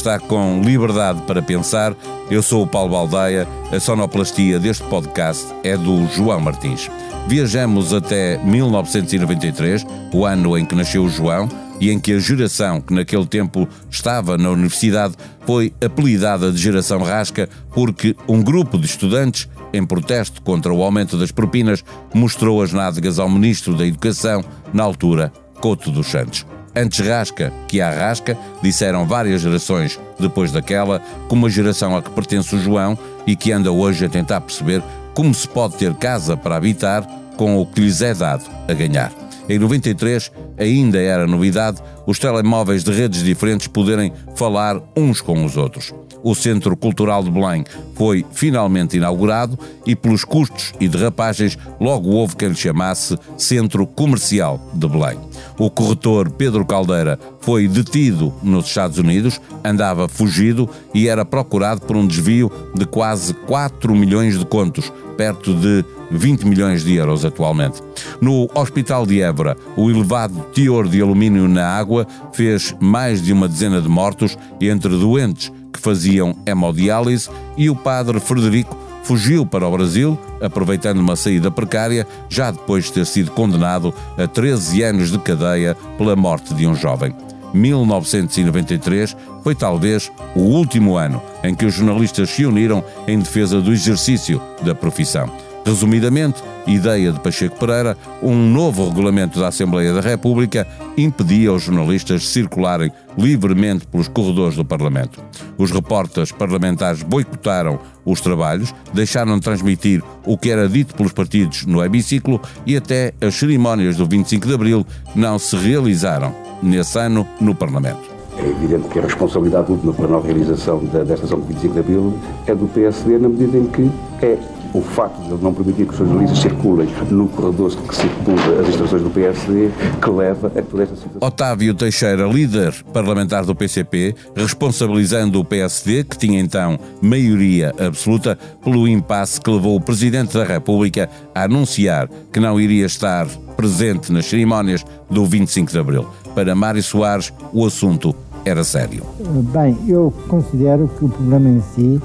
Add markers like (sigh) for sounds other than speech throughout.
Está com liberdade para pensar. Eu sou o Paulo Baldeia. A sonoplastia deste podcast é do João Martins. Viajamos até 1993, o ano em que nasceu o João e em que a geração que naquele tempo estava na universidade foi apelidada de Geração Rasca porque um grupo de estudantes, em protesto contra o aumento das propinas, mostrou as nádegas ao Ministro da Educação, na altura, Couto dos Santos. Antes rasca que há rasca, disseram várias gerações depois daquela, como a geração a que pertence o João e que anda hoje a tentar perceber como se pode ter casa para habitar com o que lhes é dado a ganhar. Em 93 ainda era novidade os telemóveis de redes diferentes poderem falar uns com os outros. O Centro Cultural de Belém foi finalmente inaugurado e, pelos custos e derrapagens, logo houve quem lhe chamasse Centro Comercial de Belém. O corretor Pedro Caldeira foi detido nos Estados Unidos, andava fugido e era procurado por um desvio de quase 4 milhões de contos, perto de 20 milhões de euros atualmente. No Hospital de Évora, o elevado teor de alumínio na água fez mais de uma dezena de mortos entre doentes que faziam hemodiálise e o padre Frederico fugiu para o Brasil, aproveitando uma saída precária, já depois de ter sido condenado a 13 anos de cadeia pela morte de um jovem. 1993 foi talvez o último ano em que os jornalistas se uniram em defesa do exercício da profissão. Resumidamente, ideia de Pacheco Pereira, um novo regulamento da Assembleia da República impedia os jornalistas de circularem livremente pelos corredores do Parlamento. Os repórteres parlamentares boicotaram os trabalhos, deixaram de transmitir o que era dito pelos partidos no hemiciclo e até as cerimónias do 25 de Abril não se realizaram nesse ano no Parlamento. É evidente que a responsabilidade última para a não realização desta ação do 25 de Abril é do PSD, na medida em que é o facto de ele não permitir que os jornalistas circulem no corredor que circula as instruções do PSD que leva a toda esta situação. Otávio Teixeira, líder parlamentar do PCP, responsabilizando o PSD, que tinha então maioria absoluta, pelo impasse que levou o Presidente da República a anunciar que não iria estar presente nas cerimónias do 25 de Abril. Para Mário Soares, o assunto era sério. Bem, eu considero que o problema em si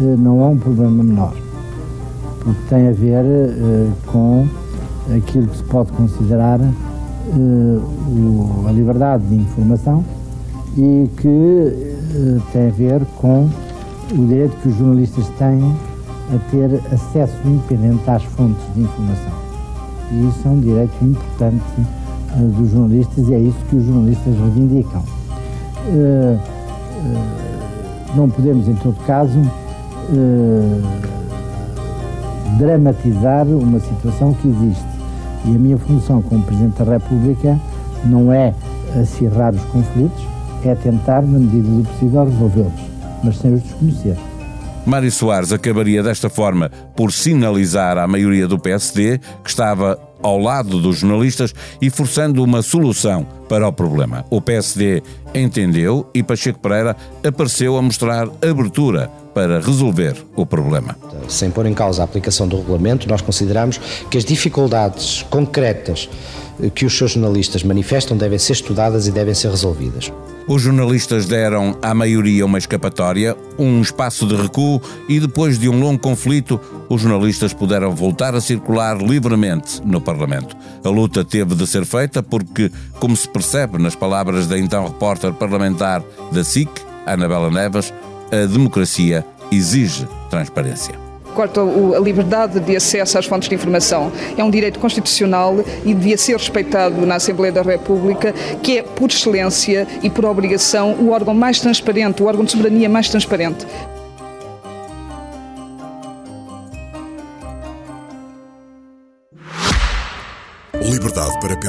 eh, não é um problema menor porque tem a ver uh, com aquilo que se pode considerar uh, o, a liberdade de informação e que uh, tem a ver com o direito que os jornalistas têm a ter acesso independente às fontes de informação. E isso é um direito importante dos jornalistas e é isso que os jornalistas reivindicam. não podemos, em todo caso, dramatizar uma situação que existe. E a minha função como Presidente da República não é acirrar os conflitos, é tentar, na medida do possível, resolvê-los, mas sem os desconhecer. Mário Soares acabaria desta forma por sinalizar à maioria do PSD que estava ao lado dos jornalistas e forçando uma solução para o problema. O PSD entendeu e Pacheco Pereira apareceu a mostrar abertura para resolver o problema. Sem pôr em causa a aplicação do regulamento, nós consideramos que as dificuldades concretas que os seus jornalistas manifestam devem ser estudadas e devem ser resolvidas. Os jornalistas deram à maioria uma escapatória, um espaço de recuo e depois de um longo conflito, os jornalistas puderam voltar a circular livremente no Parlamento. A luta teve de ser feita porque, como se percebe nas palavras da então repórter parlamentar da SIC, Anabela Neves, a democracia exige transparência. Quanto à liberdade de acesso às fontes de informação, é um direito constitucional e devia ser respeitado na Assembleia da República, que é, por excelência e por obrigação, o órgão mais transparente, o órgão de soberania mais transparente.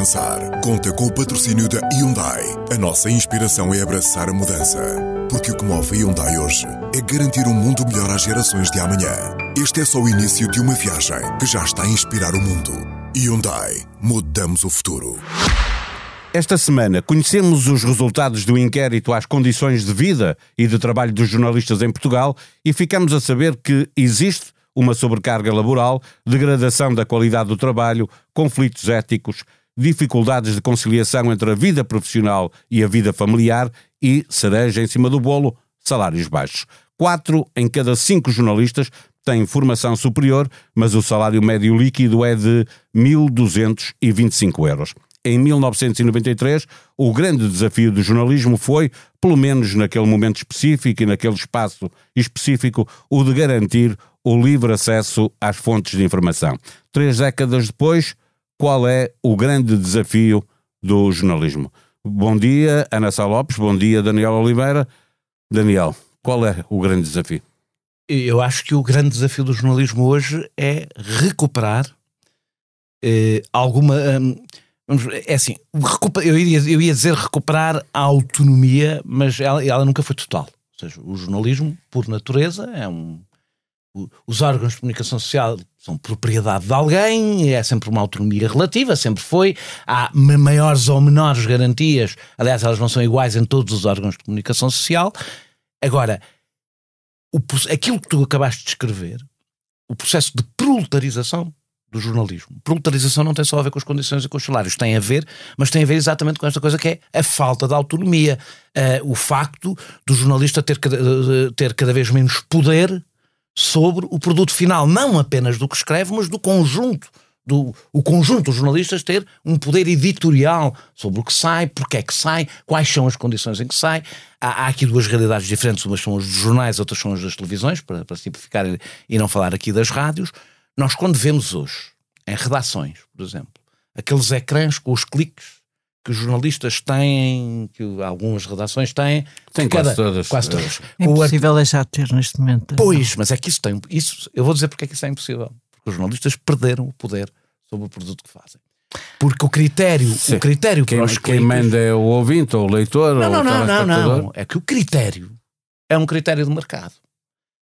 Pensar. Conta com o patrocínio da Hyundai. A nossa inspiração é abraçar a mudança. Porque o que move a Hyundai hoje é garantir um mundo melhor às gerações de amanhã. Este é só o início de uma viagem que já está a inspirar o mundo. Hyundai. Mudamos o futuro. Esta semana conhecemos os resultados do inquérito às condições de vida e de trabalho dos jornalistas em Portugal e ficamos a saber que existe uma sobrecarga laboral, degradação da qualidade do trabalho, conflitos éticos, dificuldades de conciliação entre a vida profissional e a vida familiar e, cereja em cima do bolo, salários baixos. Quatro em cada cinco jornalistas têm formação superior, mas o salário médio líquido é de 1.225 euros. Em 1993, o grande desafio do jornalismo foi, pelo menos naquele momento específico e naquele espaço específico, o de garantir o livre acesso às fontes de informação. Três décadas depois, qual é o grande desafio do jornalismo? Bom dia, Ana Sá Lopes, bom dia, Daniel Oliveira. Daniel, qual é o grande desafio? Eu acho que o grande desafio do jornalismo hoje é recuperar eh, alguma. Hum, é assim, eu ia, eu ia dizer recuperar a autonomia, mas ela, ela nunca foi total. Ou seja, o jornalismo, por natureza, é um. Os órgãos de comunicação social são propriedade de alguém, é sempre uma autonomia relativa, sempre foi. Há maiores ou menores garantias, aliás, elas não são iguais em todos os órgãos de comunicação social. Agora, o, aquilo que tu acabaste de descrever, o processo de proletarização do jornalismo. Proletarização não tem só a ver com as condições e com os salários, tem a ver, mas tem a ver exatamente com esta coisa que é a falta de autonomia. Uh, o facto do jornalista ter cada, ter cada vez menos poder sobre o produto final, não apenas do que escreve, mas do conjunto do o conjunto dos jornalistas ter um poder editorial sobre o que sai, porque é que sai, quais são as condições em que sai. Há, há aqui duas realidades diferentes, umas são as dos jornais, outras são as das televisões, para, para simplificar e não falar aqui das rádios. Nós, quando vemos hoje, em redações, por exemplo, aqueles ecrãs com os cliques que os jornalistas têm, que algumas redações têm. Tem quase todas. Quase todas. É impossível deixar de ter neste momento. Pois, mas é que isso tem. Isso, eu vou dizer porque é que isso é impossível os jornalistas perderam o poder sobre o produto que fazem. Porque o critério, o critério quem, para os quem manda é o ouvinte ou o leitor não, ou não, o não, não, não. É que o critério é um critério de mercado.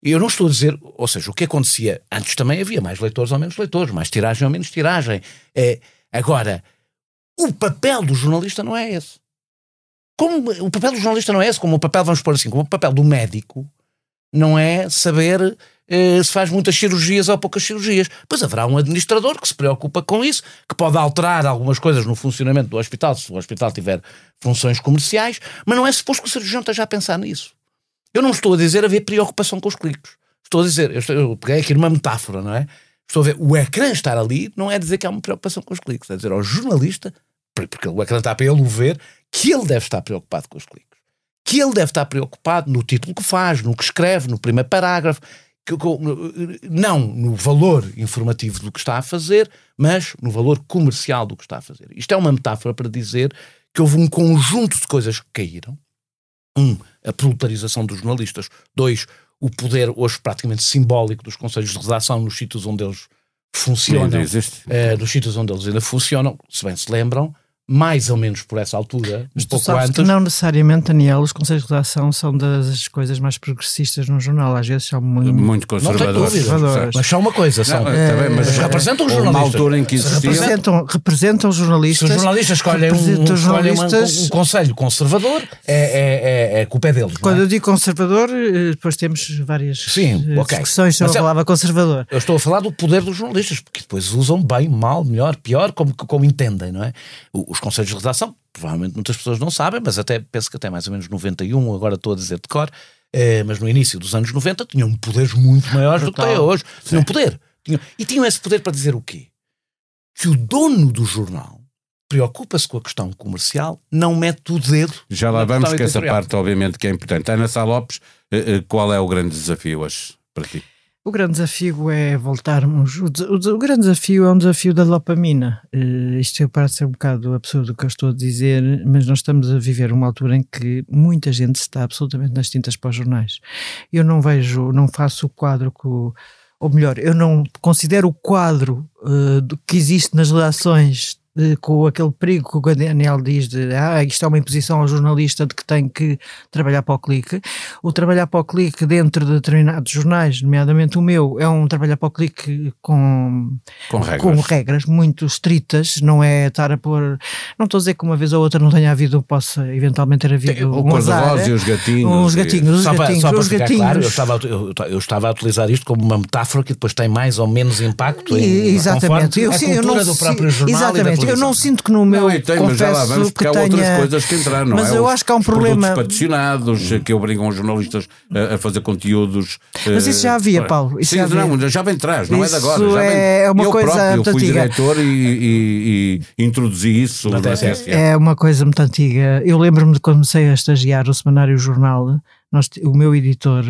E eu não estou a dizer, ou seja, o que acontecia antes também havia mais leitores ou menos leitores, mais tiragem ou menos tiragem. É, agora, o papel do jornalista não é esse. Como o papel do jornalista não é esse, como o papel, vamos pôr assim, como o papel do médico não é saber eh, se faz muitas cirurgias ou poucas cirurgias. Pois haverá um administrador que se preocupa com isso, que pode alterar algumas coisas no funcionamento do hospital, se o hospital tiver funções comerciais, mas não é suposto que o cirurgião esteja a pensar nisso. Eu não estou a dizer haver preocupação com os cliques. Estou a dizer, eu, estou, eu peguei aqui numa metáfora, não é? Estou a ver, o ecrã estar ali não é dizer que há uma preocupação com os cliques, é dizer ao jornalista, porque o ecrã está para ele o ver, que ele deve estar preocupado com os cliques. Que ele deve estar preocupado no título que faz, no que escreve, no primeiro parágrafo, não no valor informativo do que está a fazer, mas no valor comercial do que está a fazer. Isto é uma metáfora para dizer que houve um conjunto de coisas que caíram. Um, a proletarização dos jornalistas. Dois, o poder hoje praticamente simbólico dos conselhos de redação nos sítios onde eles funcionam. Uh, dos sítios onde eles ainda funcionam, se bem se lembram, mais ou menos por essa altura, Mas um pouco sabes antes. que não necessariamente, Daniel, os conselhos de redação são das coisas mais progressistas no jornal. Às vezes são muito, muito conservadores. conservadores. Mas são uma coisa, são. Não, tá bem, mas, mas representam os Uma jornalistas. altura em que existia. Representam, representam Se jornalistas. os jornalistas escolhem, um, os jornalistas- um, conselho conservador, é, é, é, é culpa é deles. não é? Quando eu digo conservador, eh, depois temos várias Sim, eh, ok. discussões sobre Mas a é- palavra conservador. Eu estou a falar do poder dos jornalistas, porque depois usam bem, mal, melhor, pior, como, como entendem, não é? O- Os conselhos de redação, provavelmente muitas pessoas não sabem, mas até penso que até mais ou menos 91, agora estou a dizer de cor, eh, mas no início dos anos 90 tinham poderes muito maiores do que têm hoje. Tinham poder. Tinham- e tinham esse poder para dizer o quê? Que o dono do jornal preocupa-se com a questão comercial, não mete o dedo. Já lá vamos, que essa parte, obviamente, que é importante. Ana Sá Lopes, eh, eh, qual é o grande desafio hoje para ti? O grande desafio é voltarmos. O, o o grande desafio é um desafio da dopamina. Eh, isto parece ser um bocado absurdo o que eu estou a dizer, mas nós estamos a viver uma altura em que muita gente está absolutamente nas tintas para os jornais. Eu não vejo, não faço o quadro ou melhor, eu não considero o quadro do que existe nas redações eh, com aquele perigo que o Daniel diz de ah, isto é uma imposição ao jornalista de que tem que trabalhar para o clique. O trabalhar para o clique dentro de determinados jornais, nomeadamente o meu, é um trabalhar para o clique com, Com regras. com regras muito estritas, não é estar a pôr. Não estou a dizer que uma vez ou outra não tenha havido, possa eventualmente ter havido O um azar, cor-de-rosa e é? os gatinhos. Os e- gatinhos, os Só para, gatinhos, só para os ficar gatinhos. claro, eu estava, a- eu, eu estava a utilizar isto como uma metáfora que depois tem mais ou menos impacto em, E- Exatamente. conforme Eu, a sim, eu cultura não do próprio jornal Exatamente. Eu eu não sinto que no meu Não, e tem, mas já lá confesso vamos, porque que há tenha... outras coisas que entraram, não Mas é? eu Os- acho que há um problema- patrocinados eh, que obrigam os jornalistas a, a fazer conteúdos. Mas eh, isso já havia, Paulo, isso Sim, já havia. não, já vem atrás, não é de agora. Isso já vem- é uma eu coisa próprio, eu fui antiga. diretor e, e- e introduzi isso na. É uma coisa muito antiga. Eu lembro-me de quando comecei a estagiar o Semanário Jornal, nós, o meu editor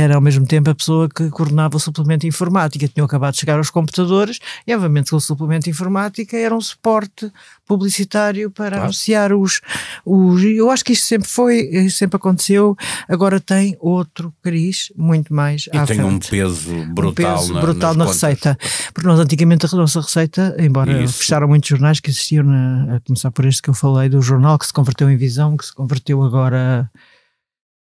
era ao mesmo tempo a pessoa que coordenava o suplemento informática. Tinham acabado de chegar aos computadores e, obviamente, o suplemento informática era um suporte publicitário para anunciar os, os. Eu acho que isto sempre foi, sempre aconteceu. Agora tem outro cariz muito mais E à tem frente um peso brutal, um peso na, brutal na contas. receita. Porque nós antigamente a nossa receita, embora Isso. fecharam muitos jornais que existiam, na- a começar por este que eu falei, do jornal que se converteu em visão, que se converteu agora.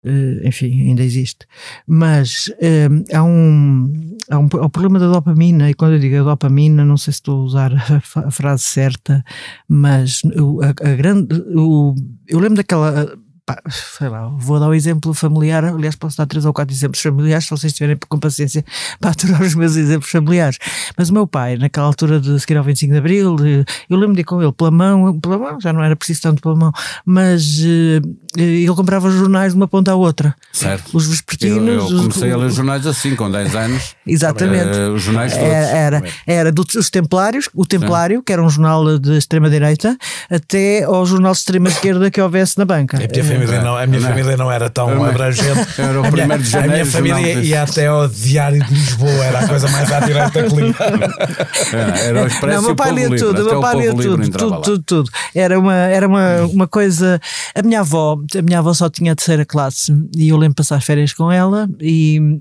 Eh, enfim, ainda existe. Mas eh, há, um, há um. há o problema da dopamina, e quando eu digo dopamina, não sei se estou a usar (laughs) a, a frase certa, mas o, a, a grande. O, eu lembro daquela. Pá, sei lá, vou dar um exemplo familiar. Aliás, posso dar três ou quatro exemplos familiares, se vocês tiverem com paciência para aturar os meus exemplos familiares. Mas o meu pai, naquela altura de seguir ao 25 de Abril, eh, eu lembro de ir com ele pela mão, pela mão, já não era preciso tanto pela mão, mas eh, ele comprava os jornais de uma ponta à outra. Certo. Os Eu, vespertinos. eu os- comecei a ler jornais assim, com 10 anos. Exatamente. Eh, os jornais todos. Era, era, era dos os Templários, o Templário, que era um jornal de extrema-direita, até ao jornal de extrema-esquerda que houvesse na banca. Minha família não, a minha Não é? família não era tão Não abrangente. (laughs) Era o A minha- primeiro de janeiro, A minha família ia até ao Diário de Lisboa, era a coisa mais à direita que li. (laughs) Era, era o Expresso Não, o meu pai lia tudo, Até meu pai lia tudo, tudo, tudo, tudo. Era uma, era uma, uma coisa. A minha avó, a minha avó só tinha a terceira classe e eu lembro de passar férias com ela e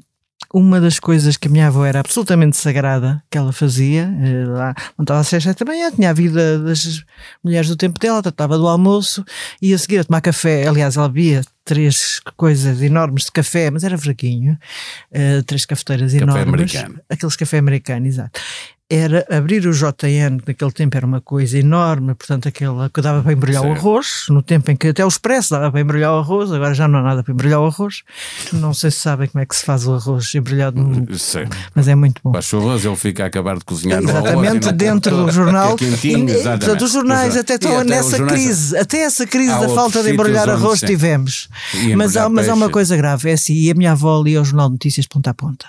uma das coisas que a minha avó era absolutamente sagrada que ela fazia, eh, lá montava às seis sete da manhã, tinha a vida das mulheres do tempo dela, tratava do almoço e a seguir a tomar café, aliás, ela bebia três coisas enormes de café, mas era fraquinho, eh, três cafeteiras Café enormes. americano. Aqueles café americano, exato. Era abrir o JN, que naquele tempo era uma coisa enorme, portanto, aquela que dava para embrulhar o arroz, no tempo em que até o expresso dava para embrulhar o arroz, agora já não há nada para embrulhar o arroz. Não sei se sabem como é que se faz o arroz embrulhado, no- Sei. mas é muito bom. Faz favor, ele fica a acabar de cozinhar no arroz Exatamente, não- dentro do jornal. É portanto, os jornais até estão até nessa jornais- crise, até essa crise da falta de embrulhar arroz sim. tivemos. Mas há, mas há uma coisa grave, é assim, e a minha avó lia o Jornal de Notícias ponta a ponta.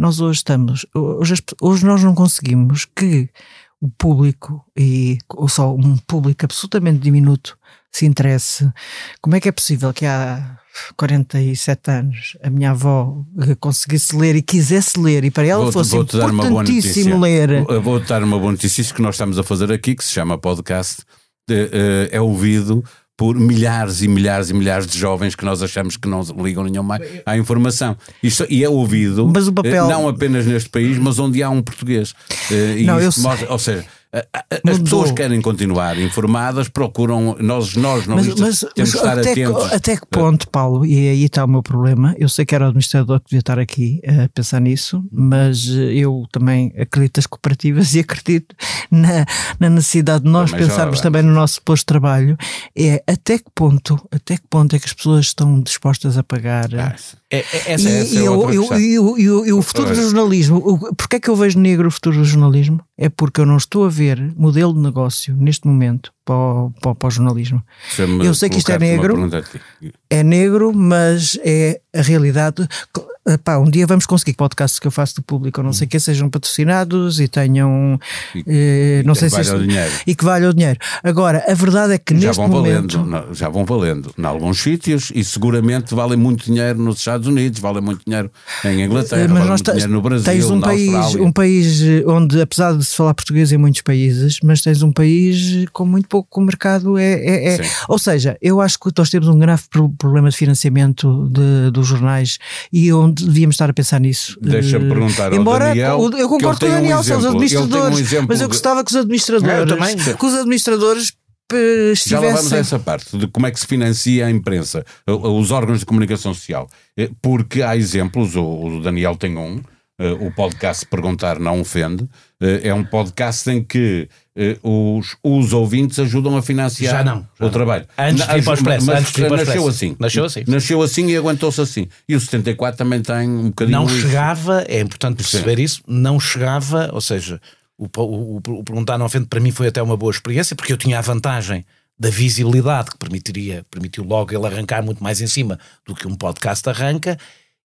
Nós hoje estamos, hoje, hoje nós não conseguimos que o público, e ou só um público absolutamente diminuto, se interesse. Como é que é possível que há 47 anos a minha avó conseguisse ler e quisesse ler e para ela Vou-te- fosse boa importantíssimo ler. Eu Vou-te dar uma boa notícia. Isso que nós estamos a fazer aqui, que se chama podcast, eh, é ouvido por milhares e milhares e milhares de jovens que nós achamos que não ligam nenhuma à informação. Isto, e é ouvido papel- eh, não apenas neste país, mas onde há um português. Eh, Não, mostra- ou seja, as Mudou. pessoas querem continuar informadas, procuram, nós, nós Mas, jornalistas, mas- temos mas estar até, que, atentos. até que ponto, Paulo, e aí está o meu problema, eu sei que era o administrador que devia estar aqui a pensar nisso, mas eh, eu também acredito nas cooperativas (laughs) e acredito na, na necessidade de nós Também pensarmos também no nosso posto de trabalho, é até que ponto, até que ponto é que as pessoas estão dispostas a pagar... Ah, É, é- essa, E, essa e é eu- outra eu- questão. e o- futuro do jornalismo, porque é que eu vejo negro o futuro do jornalismo? É porque eu não estou a ver modelo de negócio neste momento para o, para o- para o jornalismo. Eu sei que isto é negro. É negro, mas é a realidade. Pá, um dia vamos conseguir que podcasts que eu faço do público, ou não sei o que, sejam patrocinados e tenham. E- eh, não e sei que se. valha o dinheiro. E que valha o dinheiro. Agora, a verdade é que já neste vão momento. valendo, não, já vão valendo em alguns sítios e seguramente valem muito dinheiro nos Estados Unidos, valem muito dinheiro em Inglaterra, Eh, valem muito dinheiro no Brasil, tens um país, Austrália. um país eh, onde, apesar de se falar português em muitos países, mas tens um país com muito pouco mercado. É, é- é-. Ou seja, eu acho que nós temos um grave pro- problema de financiamento de- dos jornais e onde devíamos estar a pensar nisso. Deixa-me Eh, perguntar ao Embora Daniel, eu concordo com o tem um Daniel, são os um administradores, exemplo mas eu gostava que os Eu administradores, também. (laughs) que os administradores eh, Já lá vamos a estivessem. essa parte de como é que se financia a imprensa, o- os órgãos de comunicação social. Eh, Porque há exemplos, o, Daniel tem um, eh, o podcast Perguntar Não Ofende, eh, é um podcast em que eh, os, os ouvintes ajudam a financiar Já não, já o não. trabalho. Antes de ir para o Expresso, mas antes de ir para o nasceu assim. Nasceu assim. Nasceu assim e aguentou-se assim. E o 74 também tem um bocadinho não isso. chegava, é importante perceber isso, não chegava, ou seja, o, o, o perguntar não ofende para mim foi até uma boa experiência, porque eu tinha a vantagem da visibilidade que permitiria, permitiu logo ele arrancar muito mais em cima do que um podcast arranca,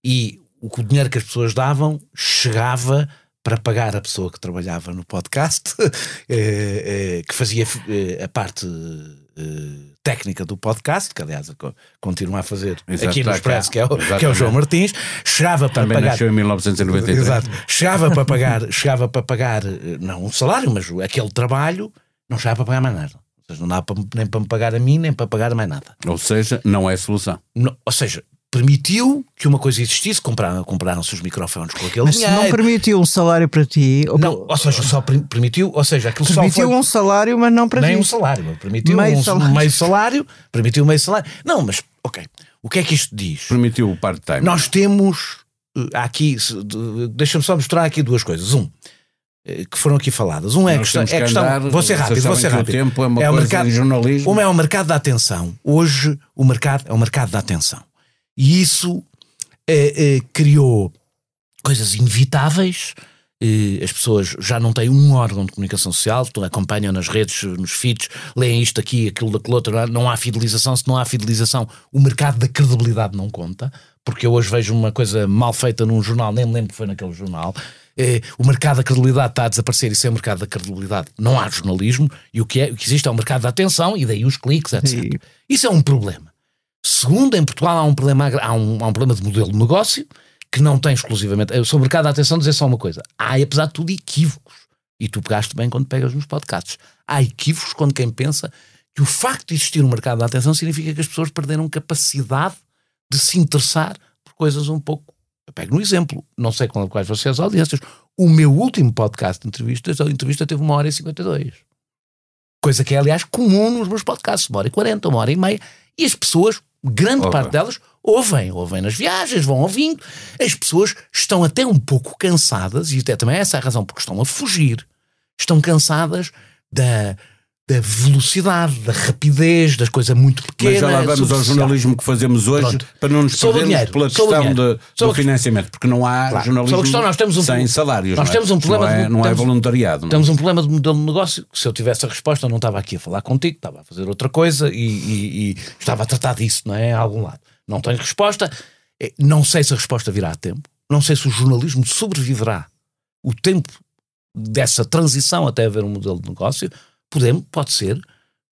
e o, o dinheiro que as pessoas davam chegava para pagar a pessoa que trabalhava no podcast, (laughs) eh, eh, que fazia eh, a parte técnica do podcast, que aliás continua a fazer Exato, aqui no Expresso, que é, o, que é o João Martins, chegava para Também pagar. nasceu em 1993. Exato, chegava para pagar, (laughs) chegava para pagar, não um salário, mas aquele trabalho, não chegava para pagar mais nada. Ou seja, não dá para, nem para me pagar a mim, nem para pagar mais nada. Ou seja, não é solução. Não, ou seja, permitiu que uma coisa existisse, compraram, compraram-se os microfones com aquele Mas dinheiro. não permitiu um salário para ti. Ou, não, ou seja, só permitiu, ou seja, aquilo permitiu só foi, um salário, mas não para nem ti. um salário, permitiu meio um salário. meio salário, permitiu meio salário. Não, mas ok. O que é que isto diz? Permitiu o part-time. Nós temos eh, aqui, deixa-me só mostrar aqui duas coisas. Um, eh, que foram aqui faladas. Um é, Nós questão, é que questão. andar, vou ser rápido, vou ser que o rápido. tempo é uma o coisa mercado, de jornalismo. Uma é o mercado da atenção. Hoje o mercado é o mercado da atenção. E isso eh, eh, criou coisas inevitáveis. Eh, as pessoas já não têm um órgão de comunicação social, acompanham nas redes, nos feeds, leem isto aqui, aquilo, daquilo outro. Não há fidelização. Se não há fidelização, o mercado da credibilidade não conta. Porque eu hoje vejo uma coisa mal feita num jornal, nem me lembro que foi naquele jornal. Eh, o mercado da credibilidade está a desaparecer e sem o mercado da credibilidade não há jornalismo e o que, é, o que existe é o mercado da atenção e daí os cliques, etc. Sim. Isso é um problema. Segundo, em Portugal há um problema, há um, há um problema de modelo de negócio que não tem exclusivamente. eh, Sobre o mercado da atenção, dizer só uma coisa: há, apesar de tudo, equívocos. E tu pegaste bem quando pegas nos podcasts. Há equívocos quando quem pensa que o facto de existir um mercado da atenção significa que as pessoas perderam capacidade de se interessar por coisas um pouco. Eu pego no exemplo, não sei com quais ser as audiências. O meu último podcast de entrevistas, a entrevista teve uma hora e 52. Coisa que é, aliás, comum nos meus podcasts, uma hora e 40, uma hora e meia. E as pessoas, grande Opa. parte delas, ouvem, ouvem nas viagens, vão ouvindo. As pessoas estão até um pouco cansadas, e até também essa é a razão porque estão a fugir. Estão cansadas da, da velocidade, da rapidez, das coisas muito Mas pequenas. já lá vamos ao jornalismo que fazemos hoje Pronto. para não nos perdermos dinheiro, pela questão de, do financiamento, porque não há Claro. jornalismo questão, nós temos um sem salários. nós é? temos um problema Não é, de- não é temos- voluntariado. não é? Temos um problema de modelo de negócio que se eu tivesse a resposta eu não estava aqui a falar contigo, estava a fazer outra coisa e, e- e estava a tratar disso, não é? A algum lado. Não tenho resposta. Não sei se a resposta virá a tempo. Não sei se o jornalismo sobreviverá o tempo dessa transição até haver um modelo de negócio. Podemos, pode ser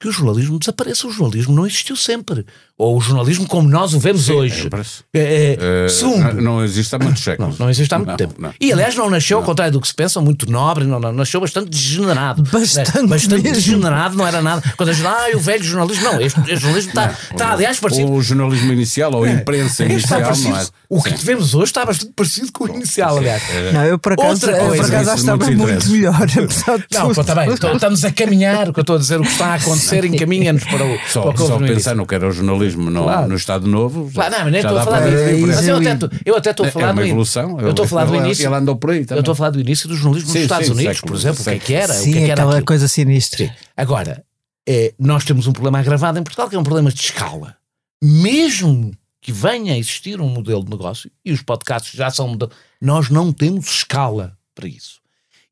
que o jornalismo desapareça. O jornalismo não existiu sempre. Ou o jornalismo como nós o vemos hoje. É, É, é, segundo, não- existe há muitos (coughs) não, séculos. não existe há muito Não, tempo. não. E aliás, não nasceu, ao contrário do que se pensa, muito nobre, não, não, nasceu bastante degenerado. Bastante Né? bastante degenerado, não era nada. Quando a gente, ah, o velho jornalismo, não, este, este jornalismo está, está aliás, parecido. Ou o jornalismo inicial, ou a imprensa Este está inicial, parecido. não é? O que vemos hoje está bastante parecido com o inicial, aliás. Não, eu por acaso, Outra eu, por coisa, acaso estava muito interesses. melhor. (laughs) Não, está bem, então, estamos a caminhar, o que eu estou a dizer, o que está a acontecer encaminha-nos para o, (laughs) para Só, o que só pensar no que era o jornalismo no, Claro. no Estado Novo. Claro, não, mas nem estou a falar para disso. Mas eu até, estou- eu até estou a É falar uma do in- evolução. Eu estou a falar do início. Ele andou por aí Eu também. estou a falar do início do jornalismo Sim, nos Estados sim, Unidos, século por exemplo, o que é que era? o Sim, que é que era aquela aquilo? coisa sinistra. Sim. Agora, é, nós temos um problema agravado em Portugal, que é um problema de escala. Mesmo que venha a existir um modelo de negócio, e os podcasts já são modelo, nós não temos escala para isso.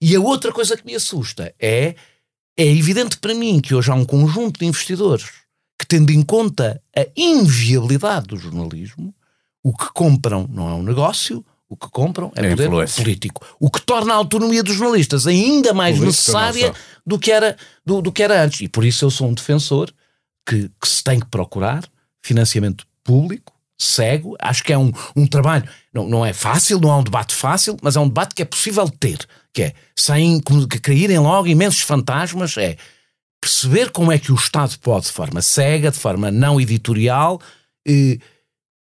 E a outra coisa que me assusta é, é evidente para mim que hoje há um conjunto de investidores que, tendo em conta a inviabilidade do jornalismo, o que compram não é um negócio, o que compram é, É poder influência. político. O que torna a autonomia dos jornalistas ainda mais necessária do que, era, do, do que era antes. E por isso eu sou um defensor que, que se tem que procurar financiamento público, cego. Acho que é um, um trabalho, não, não é fácil, não é um debate fácil, mas é um debate que é possível ter. Que é, sem como que caírem logo imensos fantasmas, é perceber como é que o Estado pode, de forma cega, de forma não editorial, eh,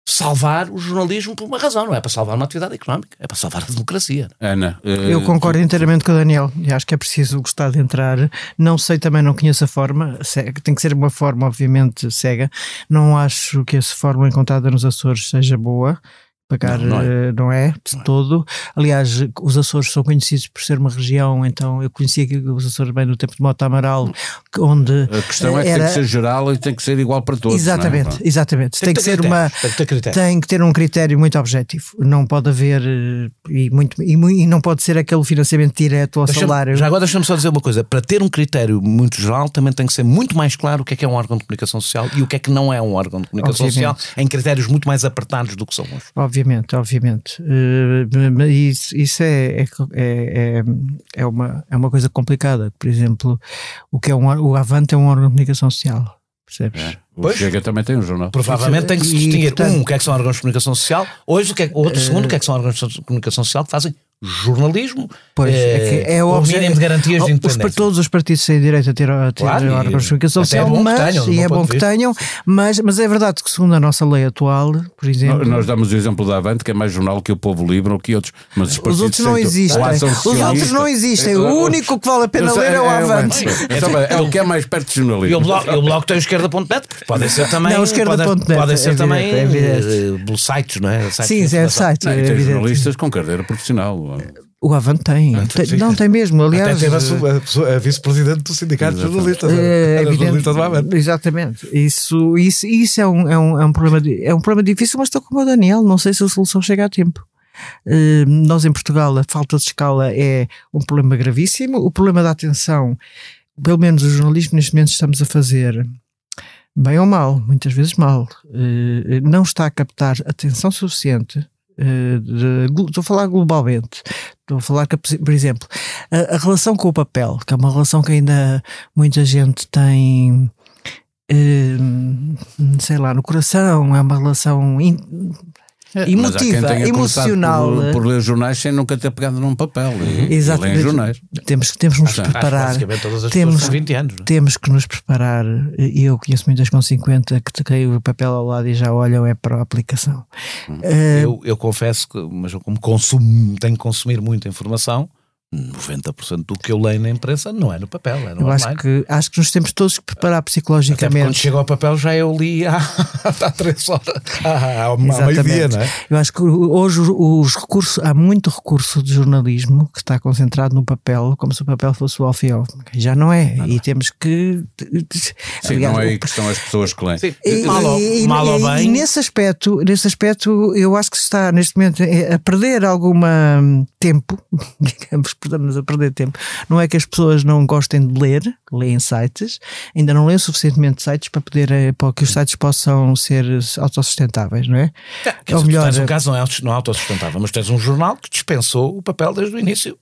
salvar o jornalismo por uma razão. Não é para salvar uma atividade económica, é para salvar a democracia. Ana, eh, Eu concordo inteiramente com o Daniel e acho que é preciso gostar de entrar. Não sei, também não conheço a forma, ce- tem que ser uma forma, obviamente, cega. Não acho que essa forma encontrada nos Açores seja boa. Pagar, Não, não é. eh, não é, de todo. Aliás, os Açores são conhecidos por ser uma região, então eu conhecia os Açores bem no tempo de Mota Amaral, onde A questão é que era- tem que ser geral e tem que ser igual para todos. Exatamente, não é? exatamente. Tem, Tem que ser uma. tem que ter critério. Tem que ter um critério muito objetivo. Não pode haver. eh, E, muito, e, e não pode ser aquele financiamento direto ao salário. Já agora deixa-me só dizer uma coisa: para ter um critério muito geral, também tem que ser muito mais claro o que é que é um órgão de comunicação social e o que é que não é um órgão de comunicação Obviamente. social, em critérios muito mais apertados do que são hoje. Obviamente, obviamente. Eh, mas isso, isso é, é, é, é, uma, é uma coisa complicada. Por exemplo, o que é um, o Avante é um órgão de comunicação social. Percebes? É. O Pois. Chega também tem um jornal. Provavelmente tem que se E, distinguir portanto- um, o que é que são órgãos de comunicação social, hoje o que é, outro segundo, o que é que são órgãos de comunicação social que fazem jornalismo, Pois, é, que é o o obje- mínimo de garantias de Os- independência. todos os partidos têm direito a ter, a ter Claro, e órgãos de comunicação é social, bom que mas, tenham, e é bom que tenham, mas, mas é verdade que segundo a nossa lei atual, por exemplo, Nós damos o exemplo da Avante, que é mais jornal que o Povo Livre ou que outros. Mas os, os partidos outros não existem. a Ação Os outros não existem. É, O único que vale a pena sei, ler é o Avante. É, só- é o que é mais perto de E o jornalismo. bloco, e o bloco tem o esquerda.net, porque podem ser também. Não, o esquerda.net, podem, ser é também é eh, sites, não é? Sites Sim, é informação. site. Não, é e tem jornalistas com carreira profissional. O Avante tem. Tem- não, tem mesmo. Até Aliás, teve a, su- a a vice-presidente do Sindicato de Jornalistas. É, Era evidente. jornalista do Avante. Exatamente. Isso, isso, isso é, um, é, um, é, um problema, é um problema difícil, mas estou como o Daniel, não sei se a solução chega a tempo. Eh, nós em Portugal a falta de escala é um problema gravíssimo. O problema da atenção, pelo menos o jornalismo neste momento estamos a fazer bem ou mal, muitas vezes mal, eh, não está a captar atenção suficiente. Eh, de- estou a falar globalmente. Estou a falar que, por exemplo, a, a relação com o papel, que é uma relação que ainda muita gente tem, eh, sei lá, no coração, é uma relação in- Mas há quem emotiva, emocional. Por, por ler jornais sem nunca ter pegado num papel. E, Exato. e jornais. Temos, temos que nos preparar. basicamente todas as Temos- pessoas têm 20 anos. é? Temos que nos preparar. E eu conheço muitas com 50 que te caiu o papel ao lado e já olham é para a aplicação. Eh, Eu, eu confesso que, mas eu como consumo, tenho que consumir muita informação, 90% do que eu leio na imprensa não é no papel, é no eu acho que, acho que nos temos todos que preparar Até porque quando psicologicamente. chega ao papel já eu li há, (laughs) há três horas. Há há Exatamente. meio-dia, não é? Eu acho que hoje os- os recursos, há muito recurso de jornalismo que está concentrado no papel, como se o papel fosse o e ômega. Já não é. E temos que. Sim, Aliás, não é aí que estão as pessoas que leem. Sim, E, mal ou, e- mal ou bem. e nesse aspecto, nesse aspecto, eu acho que se está neste momento eh, a perder alguma hum, tempo, (laughs) digamos, estamos a perder tempo. Não é que as pessoas não gostem de ler, leem sites, ainda não leem suficientemente sites para poder eh, para que os sites possam ser autossustentáveis, não é? Dizer, Ou tu melhor, tens um caso não é, não é autossustentável, mas tens um jornal que dispensou o papel desde o início.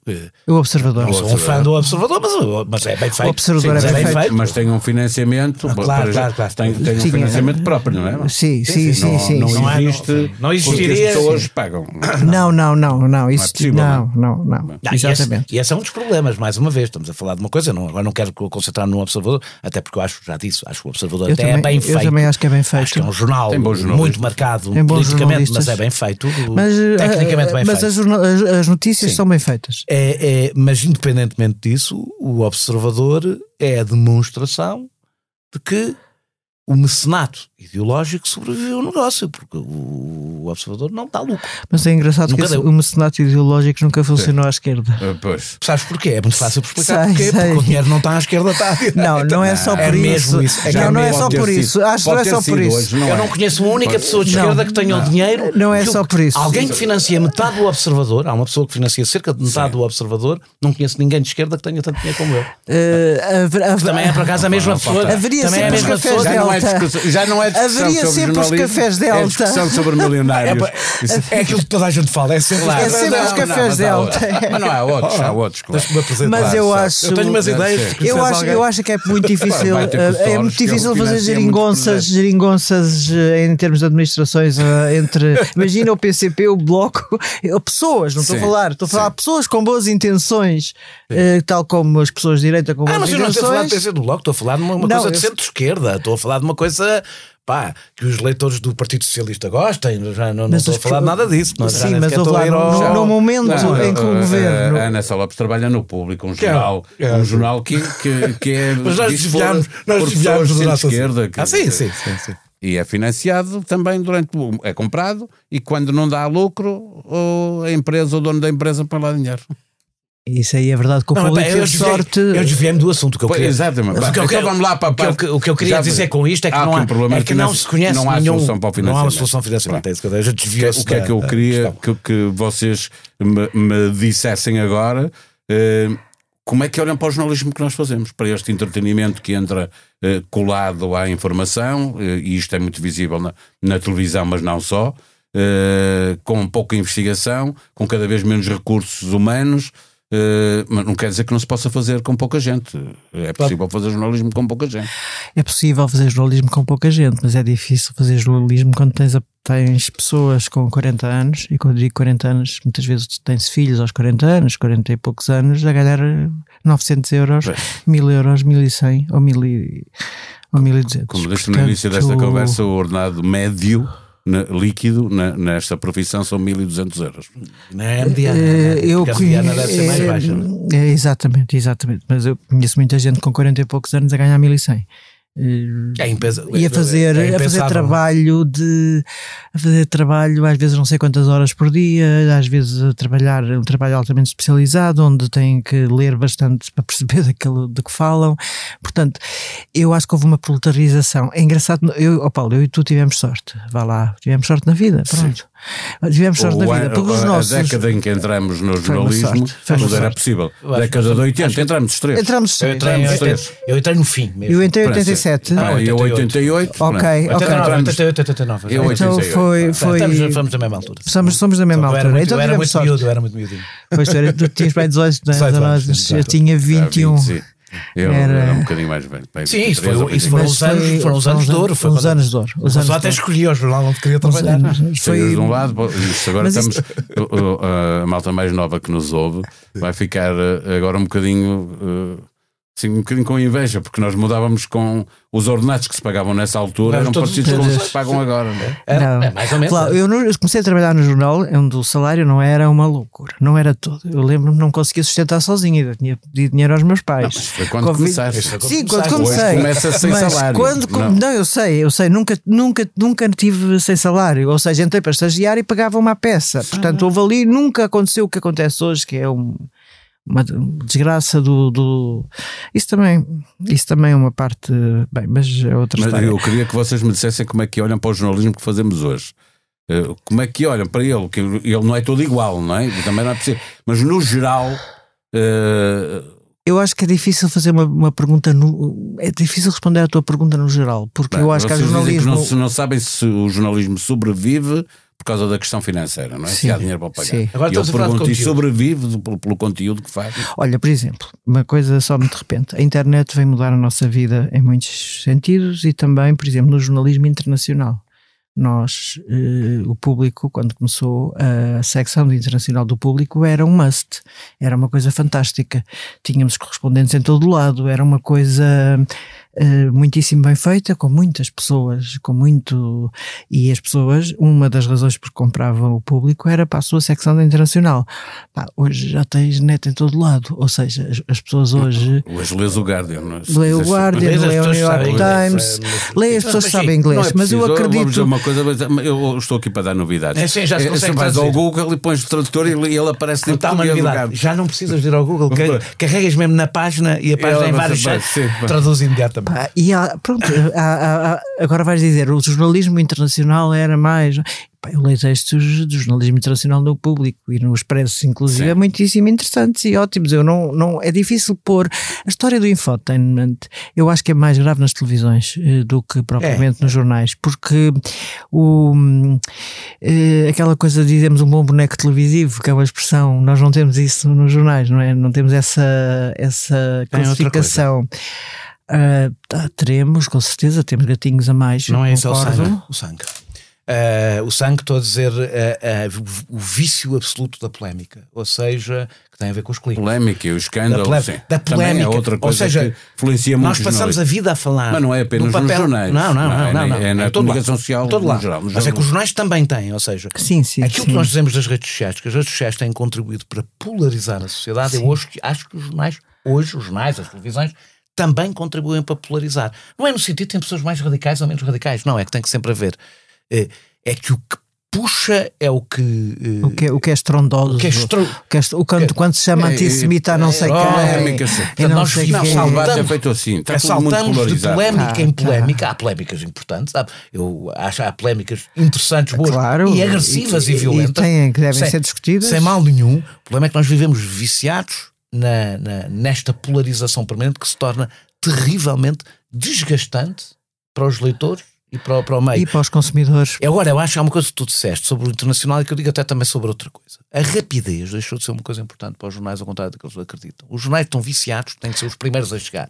O observador. Não sou um fã do Observador, mas, mas é bem feito. O Observador Sim, é mas bem feito. Mas tem um financiamento. Ah, claro, claro, claro. Tem, tem um Sim, financiamento é. próprio, não é? Sim, sim, sim, não, sim. não sim. Não é, existe. não- não porque existiria, as pessoas sim. pagam. Não, não, não, não. Isso, possível, não, não, não. Ah, e esse- Exatamente. E esse, é um dos problemas, mais uma vez. Estamos a falar de uma coisa, não, agora não quero concentrar no Observador, até porque eu acho, já disse, acho que o Observador Eu até é também- bem eu feito. também acho que é bem feito. Acho que é um jornal muito marcado politicamente, mas é bem feito. Mas, eh, tecnicamente bem mas feito. as, jorna- as- as notícias Sim. são bem feitas. É, é, mas independentemente disso, o observador é a demonstração de que o mecenato ideológico sobreviveu ao negócio, porque o, o observador não está louco. Mas é engraçado Nunca que esse- o mecenato ideológico nunca funcionou à esquerda. Ah, Pois. Sabes porquê? É muito fácil explicar Sei, porquê, sei. porque o dinheiro não está à esquerda, está à direita. Não, não é só É por mesmo isso. isso. É Não, é não é só por isso. Acho que não é só por isso. Eu é? não conheço uma única pessoa de Não. esquerda que tenha o dinheiro. Não é o- só por isso. Alguém que financia metade do Observador, há uma pessoa que financia cerca de metade do Observador, não conheço ninguém de esquerda que tenha tanto dinheiro como eu. Eh, Também é por acaso a mesma pessoa. Haveria também é a mesma pessoa. Já não é É discussão Haveria sobre sempre os cafés É Delta. discussão sobre (laughs) milionários. É aquilo que toda a gente fala, é sempre. É sempre os cafés Delta. outros. Mas não há outros, há outros, claro. Mas eu acho. Eu tenho umas ideias. Eu acho, eu acho que é muito (laughs) difícil. Eh, É muito é difícil fazer geringonças, geringonças eh, em termos de administrações eh, entre. (laughs) Imagina o PCP, o Bloco, pessoas, não estou a falar, estou a falar pessoas com boas intenções, tal como as pessoas de direita com Ah, boas mas eu não estou a falar de intenções. PC do Bloco, estou a falar de uma, coisa de centro-esquerda, estou a falar de uma coisa. Pá, que os leitores do Partido Socialista gostem, já não, não estou a falar nada disso. Não, Sim, mas houve estou lá ao- no momento Não, em que o a- governo. A Ana Sá Lopes trabalha no público, um jornal, é, um é. jornal que, que, que é. Mas nós desviámos- nós desviámos nosso esquerda. que- Ah, sim, sim, sim. sim. E é financiado também durante o. é comprado e quando não dá lucro, a empresa, o dono da empresa põe lá dinheiro. Isso aí é verdade que o Não, público teve sorte. Eu desviei-me do assunto. Que eu queria, exatamente. Mas o que eu Então quero- lá para a o que eu- parte- O que eu queria Já- dizer com isto é que há não há, um problema é que não se conhece não há nenhum, solução para o Não há uma financiamento. solução financiamento. Pronto. É já O que, o que é que eu queria que, que vocês me, me dissessem agora? eh, como é que olham para o jornalismo que nós fazemos? Para este entretenimento que entra eh, colado à informação, eh, e isto é muito visível na, na televisão, mas não só, eh, com pouca investigação, com cada vez menos recursos humanos. Eh, mas não quer dizer que não se possa fazer com pouca gente. É possível fazer jornalismo com pouca gente. É possível fazer jornalismo com pouca gente, mas é difícil fazer jornalismo quando tens, a- tens pessoas com 40 anos, e quando digo 40 anos, muitas vezes tens filhos aos 40 anos, 40 e poucos anos, a ganhar 900 euros, 1000 euros, 1100 ou 1000 e- ou 1200. Como disse no início desta Portanto, conversa, o ordenado médio na- líquido na- nesta profissão são 1.200 euros. Não é a mediana. Eh, né? eu a mediana deve ser mais é, baixa. é? é, exatamente, exatamente. Mas eu conheço muita gente com 40 e poucos anos a ganhar 1100. É e a fazer, é a fazer impensável. trabalho de a fazer trabalho às vezes não sei quantas horas por dia, às vezes a trabalhar um trabalho altamente especializado onde têm que ler bastante para (laughs) perceber daquilo de que falam. Portanto, eu acho que houve uma proletarização. É engraçado, eu, oh Paulo, eu e tu tivemos sorte. Vá lá, tivemos sorte na vida. Pronto. Tivemos sorte O na vida. ano- Porque os a nossos década em que entramos no jornalismo, tudo era possível. Eu acho Década de 80, entramos os três. entramos Eu cedo. entrei, em Entramos 80 três. eu entrei no fim mesmo. Eu entrei em Parece- 87. Ah, eu 88. Ok, ok. Então 89, entramos- 88, 89. Eu Então 88. foi, foi Estamos, na mesma altura. somos, somos da mesma Eu era altura. muito, então eu era muito miúdo, eu era muito miudinho. Pois tu, tinhas bem 18 anos, 18 anos, eu tinha Ah, 21. 20, sim. Eu Era- era um bocadinho mais velho. Sim, isso 23 foi- isso 24. foram os anos- foi- foram os anos de ouro, foi Os anos de ouro. Os anos até escolhi o jornal onde queria trabalhar. anos- Foi, de um lado, agora estamos. a malta mais nova que nos ouve vai ficar eh, agora um bocadinho. Sim, um bocadinho com inveja, porque nós mudávamos com os ordenados que se pagavam nessa altura, eram todos- parecidos com os que se pagam agora. Não é? É, Não. é mais ou menos. Claro, eu, não- eu comecei a trabalhar no jornal onde o salário não era uma loucura, não era todo. Eu lembro-me que não conseguia sustentar sozinho, eu tinha pedido dinheiro aos meus pais. Mas foi quando Covid- começaste. Sim, quando comecei. Hoje começa sem Mas salário. Quando, com- Não. não. eu sei, eu sei, nunca, nunca, nunca tive sem salário. Ou seja, entrei para estagiar e pagava uma peça. Portanto, houve ali, nunca aconteceu o que acontece hoje, que é um- uma desgraça do, do. Isso também, isso também é uma parte. Bem, mas é outra Mas história. eu queria que vocês me dissessem como é que olham para o jornalismo que fazemos hoje. Eh, Como é que olham para ele? Que ele não é todo igual, não é? Também não é possível. Mas no geral, eh, Eu acho que é difícil fazer uma, uma pergunta. No, é difícil responder à tua pergunta no geral, porque eu acho que há dizem que jornalismo. não, não sabem se o jornalismo sobrevive por causa da questão financeira, não é? Se Sim. há dinheiro para pagar. Sim. Agora e eu pergunto, e sobrevive do- pelo, pelo conteúdo que faz? Olha, por exemplo, uma coisa só de repente: a internet vem mudar a nossa vida em muitos sentidos e também, por exemplo, no jornalismo internacional. Nós, eh, o público, quando começou a secção do internacional do público, era um must, era uma coisa fantástica. Tínhamos correspondentes em todo o lado, era uma coisa eh, muitíssimo bem feita, com muitas pessoas, com muito. E as pessoas, uma das razões por que compravam o público era para a sua secção da internacional. Pá, hoje já tens net em todo lado, ou seja, as, as pessoas hoje Hoje lês o Guardian, não é? Leem o Guardian, leem o New York Times, é, leem as pessoas que sabem inglês, é mas eu preciso, acredito. uma coisa, mas eu estou aqui para dar novidades. É, sim, já se É, vais ao. Google e pões o tradutor e ele aparece está uma novidade. Já não precisas de ir ao Google. (laughs) Ca- Carregas mesmo na página e a página em vários sites traduz imediatamente. E há, pronto, há- há- agora vais dizer, o jornalismo internacional era mais. Eu leio textos do jornalismo internacional no público e no Expresso, inclusive, Sim. é muitíssimo interessantes e ótimos. Eu não, não, é difícil pôr. A história do infotainment, eu acho que é mais grave nas televisões eh, do que propriamente nos jornais, porque o, eh, aquela coisa de dizemos um bom boneco televisivo, que é uma expressão, nós não temos isso nos jornais, não é? Não temos essa, essa outra tá, teremos, com certeza, temos gatinhos a mais. Não é esse o concordo. sangue. O sangue. Eh, o sangue, estou a dizer, eh, eh, o vício absoluto da polémica. Ou seja, que tem a ver com os cliques. Polémica e o escândalo. Da, sim. da Também polémica. é outra Ou coisa seja, que influencia muito Nós os passamos a vida a falar. Mas não é apenas no nos papel. jornais. Não, não, Não, não. é não, na- não. é na Em todo comunicação social todo no lado. geral, Mas é que os jornais também têm. Ou seja, Sim, sim. aquilo sim. que nós dizemos das redes sociais, que as redes sociais têm contribuído para polarizar a sociedade, eu hoje acho que os jornais, hoje, os jornais, as televisões, também contribuem para polarizar. Não é no sentido de ter pessoas mais radicais ou menos radicais, não, é que tem que sempre haver. É, é que o que puxa é o que. O que, é- o que é estrondoso. O que é estro... o que é o quando, quando se chama É, antissemita a não sei é, quem. polémica, sim. e não Nós sei vivemos. Não, é feito assim. Está Saltamos de polémica Tá, em tá. polémica. Há polémicas importantes, sabe? Eu acho que há polémicas interessantes, boas Claro, e agressivas e, e- e violentas. têm- que devem sem, ser discutidas. Sem mal nenhum. O problema é que nós vivemos viciados na, na- nesta polarização permanente que se torna terrivelmente desgastante para os leitores e para, o- para o meio. E para os consumidores. Agora, eu acho que há uma coisa que tu disseste sobre o internacional e que eu digo até também sobre outra coisa. A rapidez deixou de ser uma coisa importante para os jornais, ao contrário daqueles que acreditam. Os jornais estão viciados, têm que ser os primeiros a chegar.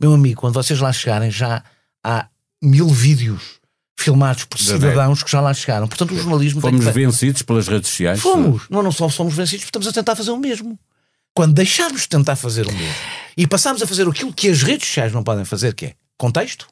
Meu amigo, quando vocês lá chegarem, já há mil vídeos filmados por Da cidadãos que já lá chegaram. Portanto, o jornalismo Fomos tem que... vencidos pelas redes sociais. Fomos. Não, não só somos vencidos, estamos a tentar fazer o mesmo. Quando deixarmos de tentar fazer o mesmo e passarmos a fazer aquilo que as redes sociais não podem fazer, que é contexto,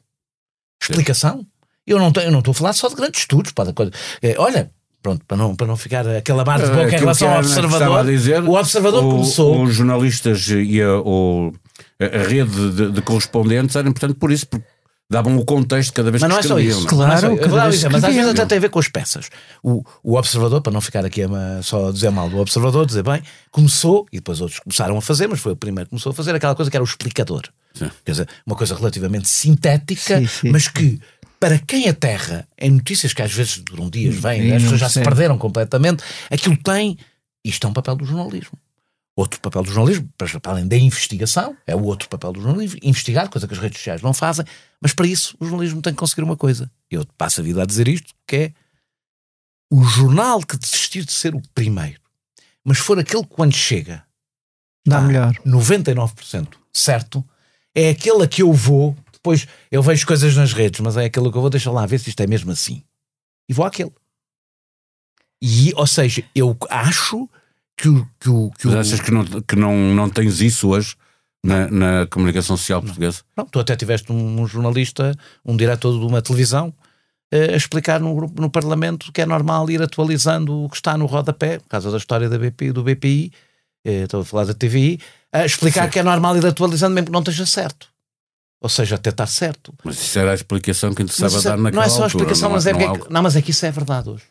explicação. Eu não, eu não estou a falar só de grandes estudos. Pode, é, olha, pronto, para não, para não ficar aquela mar de boca em relação que ao observador. dizer, o observador o- começou. Os jornalistas e a, o- a- rede de, de correspondentes era importante por isso, porque davam o contexto cada vez Mas que não é só escreviam. isso. não é? Não é só- Claro, vez exemplo, mas às vezes até tem a ver com as peças. O, o observador, para não ficar aqui a só a dizer mal do observador, dizer bem, começou, e depois outros começaram a fazer, mas foi o primeiro que começou a fazer aquela coisa que era o explicador. Sim. Quer dizer, uma coisa relativamente sintética, Sim, sim, mas que. Para quem aterra em notícias que às vezes duram dias, vêm, E as pessoas já se perderam completamente, aquilo tem. Isto é um papel do jornalismo. Outro papel do jornalismo, para além da investigação, é o outro papel do jornalismo, investigar, coisa que as redes sociais não fazem, mas para isso o jornalismo tem que conseguir uma coisa. Eu passo a vida a dizer isto, que é o jornal que desistir de ser o primeiro, mas for aquele que quando chega Dá Ah. melhor. 99% certo, é aquele a que eu vou, depois eu vejo coisas nas redes, mas é aquele que eu vou deixar lá ver se isto é mesmo assim. E vou àquele. E, ou seja, eu acho que o. Que o, que o Mas achas que, não, que não, não tens isso hoje na, na comunicação social portuguesa? Não, tu até tiveste um, um jornalista, um diretor de uma televisão, eh, a explicar no, grupo- no Parlamento que é normal ir atualizando o que está no rodapé, por causa da história da BP, do BPI, eh, estou a falar da TVI, a explicar Sim. que é normal ir atualizando mesmo que não esteja certo. Ou seja, até estar certo. Mas isso era a explicação que interessava Mas isso é- dar naquela não é só a altura, explicação, não mas é, não porque- algo- não, mas é que isso é verdade hoje.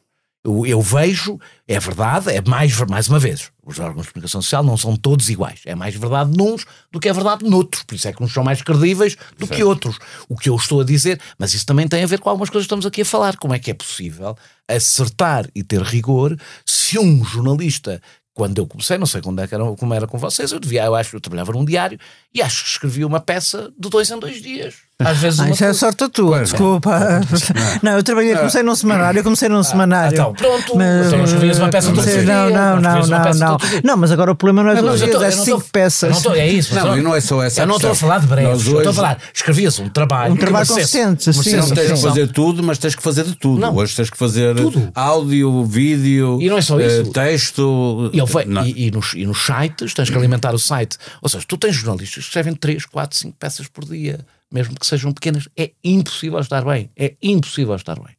Eu, vejo, é verdade, é mais, mais uma vez, os órgãos de comunicação social não são todos iguais. É mais verdade nuns do que é verdade noutros. Por isso é que uns são mais credíveis do que outros. O que eu estou a dizer, mas isso também tem a ver com algumas coisas que estamos aqui a falar. Como é que é possível acertar e ter rigor se um jornalista. Quando eu comecei, não sei quando é que era, como era com vocês, eu devia, eu acho que eu trabalhava num diário e acho que escrevia uma peça de dois em dois dias. Às vezes Ah, isso é sorte tua, desculpa. (laughs) Não, eu trabalhei, comecei num semanário, eu comecei num semanário. então, pronto, então não escrevias uma peça os Não, não, não não, não, não. mas agora o problema não é mas eu dias, é cinco peças. é isso, mas Não, e não é só essa Eu não estou a falar de breves, eu estou a falar, escrevias um trabalho. Um trabalho consistente, sim, Não tens que fazer tudo, mas tens que fazer de tudo. Não. Hoje tens que fazer Tudo. áudio, vídeo, E não é só eh, isso. texto. E, ele foi- Não. e- e nos, e nos sites, tens que alimentar o site. Ou seja, tu tens jornalistas que escrevem 3, 4, 5 peças por dia, mesmo que sejam pequenas. É impossível estar bem. É impossível estar bem.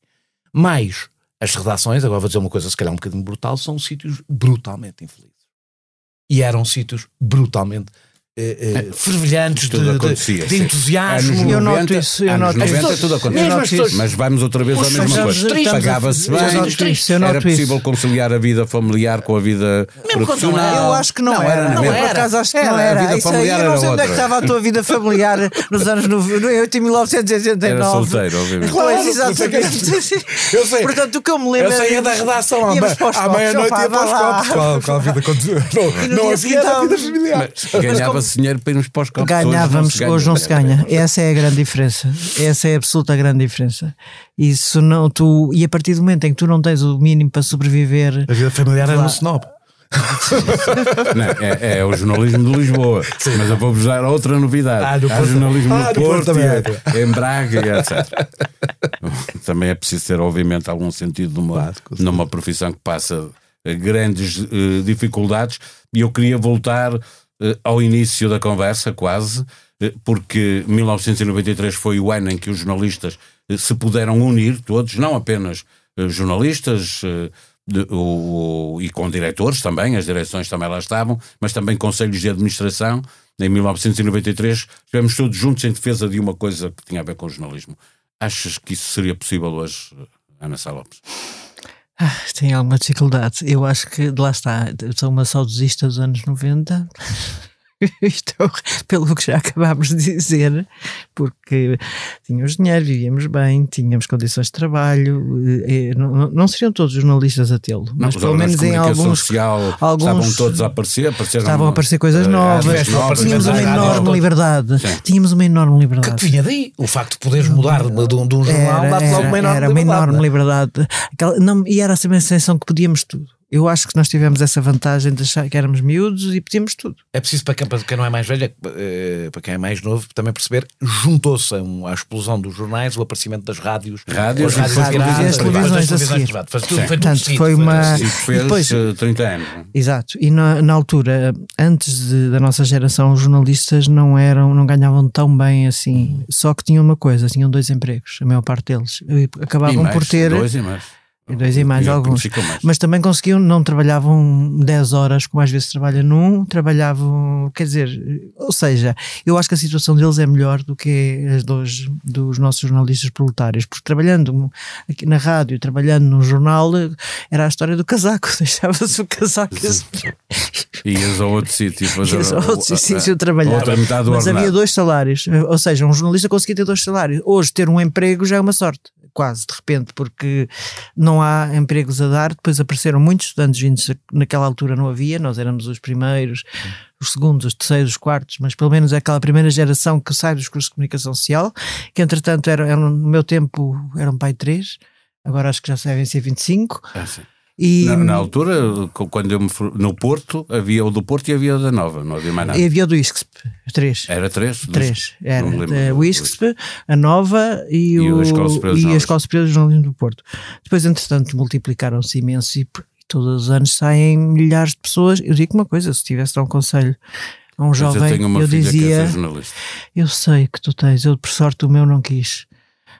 Mas as redações, agora vou dizer uma coisa se calhar um bocadinho brutal, são sítios brutalmente infelizes. E eram sítios brutalmente eh, eh, fervilhantes Tudo de, de, de entusiasmo. Anos Eu 90, noto isso, eu anos noto isso. 90 tudo acontecia. Mas vamos outra vez à mesma coisa. Pagava-se bem, eu era possível isso. conciliar a vida familiar com a vida Mesmo profissional. Eu acho que não, Não, era. era, não não era. Por acaso acho que Era, não a era. vida Isso aí, familiar eu não era sei onde é que estava a tua vida familiar nos anos 90, eu em 1989. Era solteiro, obviamente. Pois, Claro, exatamente. Eu sei. Portanto, o que eu me lembro Eu saía da redação à, meia-noite e ia para os copos. Qual, a vida aconteceu? (laughs) Não, havia a vida estávamos- familiar. Ganhava-se dinheiro para irmos para os campos. Ganhávamos, hoje não se ganha. Essa é a grande diferença. Essa é a absoluta grande diferença. Isso não, tu, e a partir do momento em que tu não tens o mínimo para sobreviver, A vida familiar era no snob. Não, é, é o jornalismo de Lisboa. Mas eu vou-vos dar outra novidade. Ah, do Há Porto. jornalismo Ah, do Porto Porto, e em Braga, e etc. (laughs) também é preciso ter, obviamente, algum sentido com certeza. numa profissão que passa grandes eh, dificuldades. E eu queria voltar ao início da conversa, quase, eh, porque 1993 foi o ano em que os jornalistas eh, se puderam unir, todos, não apenas eh, jornalistas. eh, de- o- e com diretores também, as direções também lá estavam, mas também conselhos de administração em 1993, estivemos todos juntos em defesa de uma coisa que tinha a ver com o jornalismo. Achas que isso seria possível hoje, Ana Sá Lopes? Ah, tem alguma dificuldade. Eu acho que, lá está, sou uma saudosista dos anos 90. (laughs) Isto, pelo que já acabámos de dizer, porque tínhamos dinheiro, vivíamos bem, tínhamos condições de trabalho, eh, não, não seriam todos jornalistas a tê-lo, mas pelo menos em alguns, social alguns estavam todos a aparecer, apareceram, estavam a aparecer coisas eh, novas, vezes tínhamos uma enorme liberdade, Sim. tínhamos uma enorme Que, liberdade. que vinha daí. O facto de poderes mudar de, de um, de um jornal Era, dá-te logo era, uma enorme era uma liberdade, enorme não é? liberdade. Aquela- não, e era a sensação que podíamos tudo. Eu acho que nós tivemos essa vantagem de achar que éramos miúdos e podíamos tudo. É preciso para quem, para quem não é mais velho, é eh, para quem é mais novo, também perceber, juntou-se a um- à explosão dos jornais o aparecimento das rádios, Rádios, as rádios e viradas, televisões, as televisões a seguir. privadas. Faz tudo, foi Portanto, foi uma-. E fez depois- eh, 30 anos. Exato. E na, na altura, antes de- da nossa geração, os jornalistas não eram, não ganhavam tão bem assim. Só que tinham uma coisa, tinham dois empregos, a maior parte deles. Acabavam mais, por ter dois e mais. Dois e mais alguns. mais. Mas também conseguiam, não trabalhavam 10 horas, como às vezes trabalha num, trabalhavam, quer dizer, ou seja, eu acho que a situação deles é melhor do que as dos, dos nossos jornalistas proletários, porque trabalhando aqui na rádio, trabalhando no jornal, era a história do casaco, (laughs) deixava-se o casaco e Ias a outro sítio fazer Ias a outro a- sítio a- trabalhar. outra metade do Mas havia dois salários, ou seja, um jornalista conseguia ter dois salários. Hoje, ter um emprego já é uma sorte, quase, de repente, porque não há empregos a dar. Depois apareceram muitos estudantes vindos, naquela altura não havia, nós éramos os primeiros, os segundos, os terceiros, os quartos, mas pelo menos é aquela primeira geração que sai dos cursos de comunicação social, que entretanto eram, no meu tempo eram pai três, agora acho que já devem ser 25. Ah, sim. E, Na, na altura, quando eu me for- no Porto, havia o do Porto e havia o da Nova, não havia mais nada. e havia o do ISCSP, três. Era três? Três, era Não me lembro. eh, o ISCSP, a Nova e, E o, a Escola Superior e a. Escola Superior de Jornalismo do Porto. Depois, entretanto, multiplicaram-se imenso e, todos os anos saem milhares de pessoas. Eu digo uma coisa: se tivesse dar um conselho a um Mas eu jovem, eu que é dizia. Eu sei que tu tens, eu por sorte o meu não quis.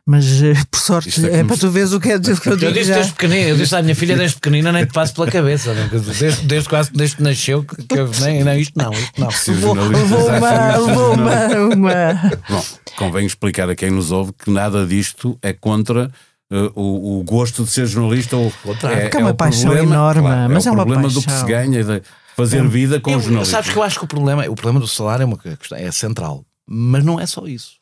Mas eh, (laughs) por sorte Isto é é, como para tu veres o que é que eu Eu digo disse já. desde pequenino, eu disse à minha filha desde pequenina, nem te passo pela cabeça. dizer, Desde, desde quase desde que nasceu, que, que eu- (laughs) nem, nem isto não, isto não. Vou, vou uma, vou não. uma, uma. Bom, convém explicar a quem nos ouve que nada disto é contra eh, o, o gosto de ser jornalista. Ou, Contrário. Porque é uma o paixão problema, enorme, claro, mas é, é o uma problema do que se paixão. ganha, de fazer vida com o Eu- jornalismo. sabes que eu acho que o problema, o problema do salário é uma questão, é central, mas não é só isso.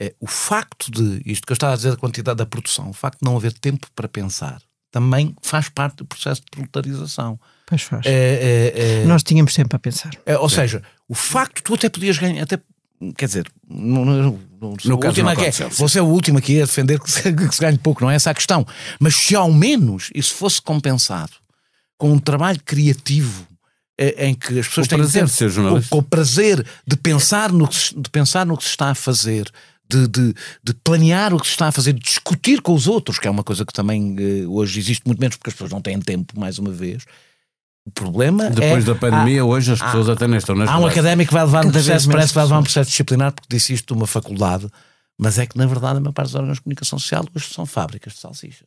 É o facto de, isto que eu estava a dizer da quantidade da produção, o facto de não haver tempo para pensar, também faz parte do processo de proletarização. Pois faz. É, é, é, Nós tínhamos tempo a pensar. é, ou seja, o facto tu até podias ganhar, até, quer dizer, não, não, não, No o caso último não é é, você é o último aqui a defender que se, (laughs) que se ganhe pouco, não é essa a questão. Mas se ao menos isso fosse compensado com um trabalho criativo eh, em que as pessoas O têm prazer tempo, de ser jornalista. com, com o prazer de pensar no que se, de pensar no que se está a fazer, de, de, de planear o que se está a fazer, de discutir com os outros, que é uma coisa que também eh, hoje existe muito menos porque as pessoas não têm tempo, mais uma vez. O problema Depois é, da pandemia, hoje as há- pessoas até nem estão nas Há um académico que vai levar um processo, parece que vai levar um processo disciplinar porque disse isto de uma faculdade, mas é que na verdade a maior parte dos órgãos de comunicação social hoje são fábricas de salsichas.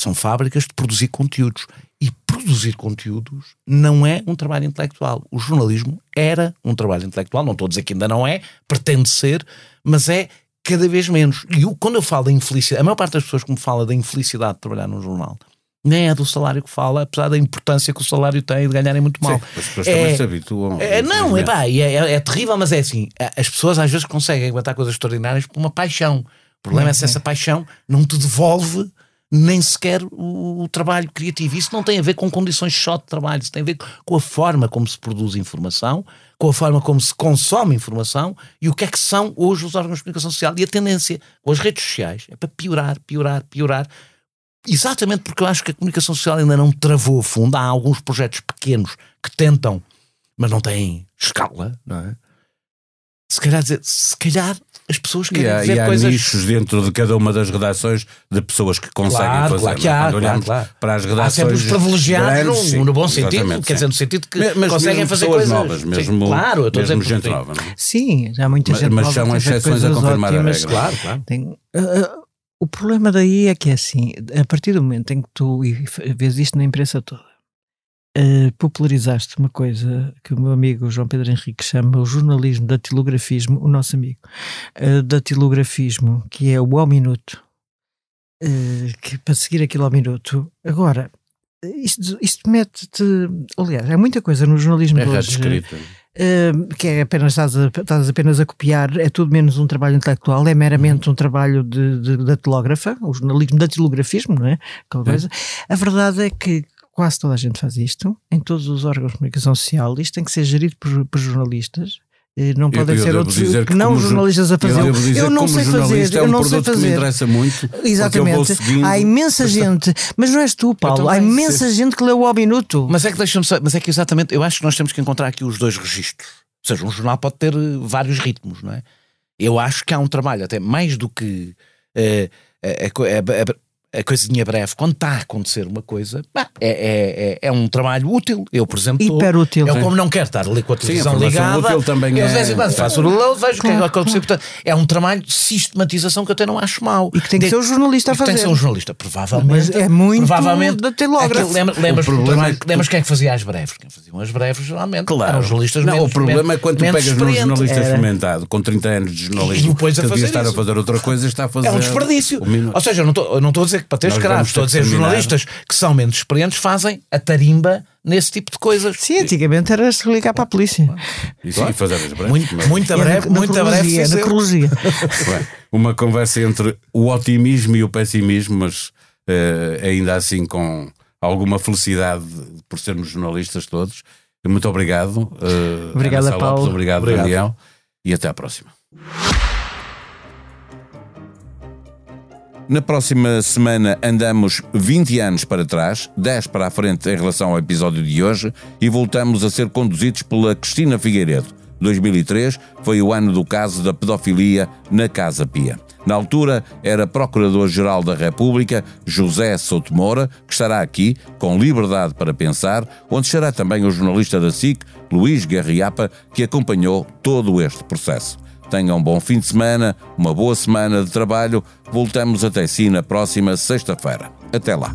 São fábricas de produzir conteúdos. E produzir conteúdos não é um trabalho intelectual. O jornalismo era um trabalho intelectual, não estou a dizer que ainda não é, pretende ser, mas é cada vez menos. E eu, quando eu falo da infelicidade, a maior parte das pessoas que me fala da infelicidade de trabalhar num jornal, nem é do salário que fala, apesar da importância que o salário tem de ganharem muito mal. Sim, as pessoas também se habituam. É, não, é, pá, é, é- é terrível, mas é assim: as pessoas às vezes conseguem aguentar coisas extraordinárias por uma paixão. O problema é se essa paixão não te devolve nem sequer o, o trabalho criativo. Isso não tem a ver com condições só de trabalho, isso tem a ver com a forma como se produz informação, com a forma como se consome informação e o que é que são hoje os órgãos de comunicação social. E a tendência com as redes sociais é para piorar, piorar, piorar. Exatamente porque eu acho que a comunicação social ainda não travou a fundo. Há alguns projetos pequenos que tentam, mas não têm escala, não é? Se calhar, dizer, se calhar as pessoas E querem há, ver e há coisas. nichos dentro de cada uma das redações de pessoas que conseguem Claro, fazer. claro que é? há, Quando claro, claro. para as Há redações. sempre os privilegiados, grandes, no, sim, no bom sentido, exatamente, quer dizer, sim. no sentido que Mas- mas conseguem fazer pessoas coisas. novas, Sim, mesmo, claro, eu estou a mesmo gente nova. não é? Sim, há muita Mas- gente mas nova são que tem feito exceções a confirmar a ótimas. regra. Claro, claro. Tem, ah, o problema daí é que é assim, a partir do momento em que tu e vês isto na imprensa toda, uh, popularizaste uma coisa que o meu amigo João Pedro Henrique chama o jornalismo datilografismo, o nosso amigo, uh, datilografismo, que é o ao minuto, uh, que, para seguir aquilo ao minuto. Agora, isto, isto mete-te. Aliás, há muita coisa no jornalismo é de hoje. escrita. Uh, que é apenas estás, a, estás, apenas a copiar, é tudo menos um trabalho intelectual, é meramente uhum. um trabalho de, de, de datilógrafa, o jornalismo datilografismo, não é? Aquela coisa. A verdade é que quase toda a gente faz isto, em todos os órgãos de comunicação social, isto tem que ser gerido por, por jornalistas, não podem eu, ser outros que, que não jornalistas a fazer. Eu, eu não sei fazer, é um eu não sei fazer. me interessa muito. Exatamente. Há imensa gente, mas não és tu, Paulo. Há imensa gente que leu ao minuto. Mas é que deixa mas é que exatamente, eu acho que nós temos que encontrar aqui os dois registros. Ou seja, um jornal pode ter eh, vários ritmos, não é? Eu acho que há um trabalho até mais do que uh, a, a, a coisinha breve, quando está a acontecer uma coisa, bah, é, é, é, é, um trabalho útil. Eu, por exemplo, hiper útil. Eu, como não quero estar ali com a televisão Sim, a ligada, útil também eu é... em faço o reload, vejo o que é acontecer. Portanto, é um trabalho de sistematização que eu até não acho mau. E que tem que de... ser o jornalista a fazer. Tem que ser um jornalista, provavelmente. Mas é muito provavelmente, da telógrafo. Lembra, lembras, é que lembras quem é que fazia as breves? Quem faziam as breves, geralmente, claro. eram jornalistas Não, menos, o problema é quando tu pegas num jornalista era... experimentado, com 30 anos de jornalismo, e depois a que fazer devia estar a fazer outra coisa, está a fazer... É um desperdício. Ou seja, eu não estou a dizer que para ter escravos, estou a dizer jornalistas que são menos experientes fazem a tarimba nesse tipo de coisas. Sim, antigamente era se ligar para a polícia. E sim, fazer as breves. Muito, muito breve, muito breve. Anacrologia. (laughs) Uma conversa entre o otimismo e o pessimismo, mas uh, ainda assim com alguma felicidade por sermos jornalistas todos. Muito obrigado. Uh, obrigado, Paulo. Lopes, obrigado, obrigado, Daniel. E até à próxima. Na próxima semana andamos 20 anos para trás, 10 para a frente em relação ao episódio de hoje e voltamos a ser conduzidos pela Cristina Figueiredo. 2003 foi o ano do caso da pedofilia na Casa Pia. Na altura era Procurador-Geral da República José Souto Moura, que estará aqui com liberdade para pensar, onde estará também o jornalista da SIC, Luís Garriapa, que acompanhou todo este processo. Tenham um bom fim de semana, uma boa semana de trabalho. Voltamos até si na próxima sexta-feira. Até lá.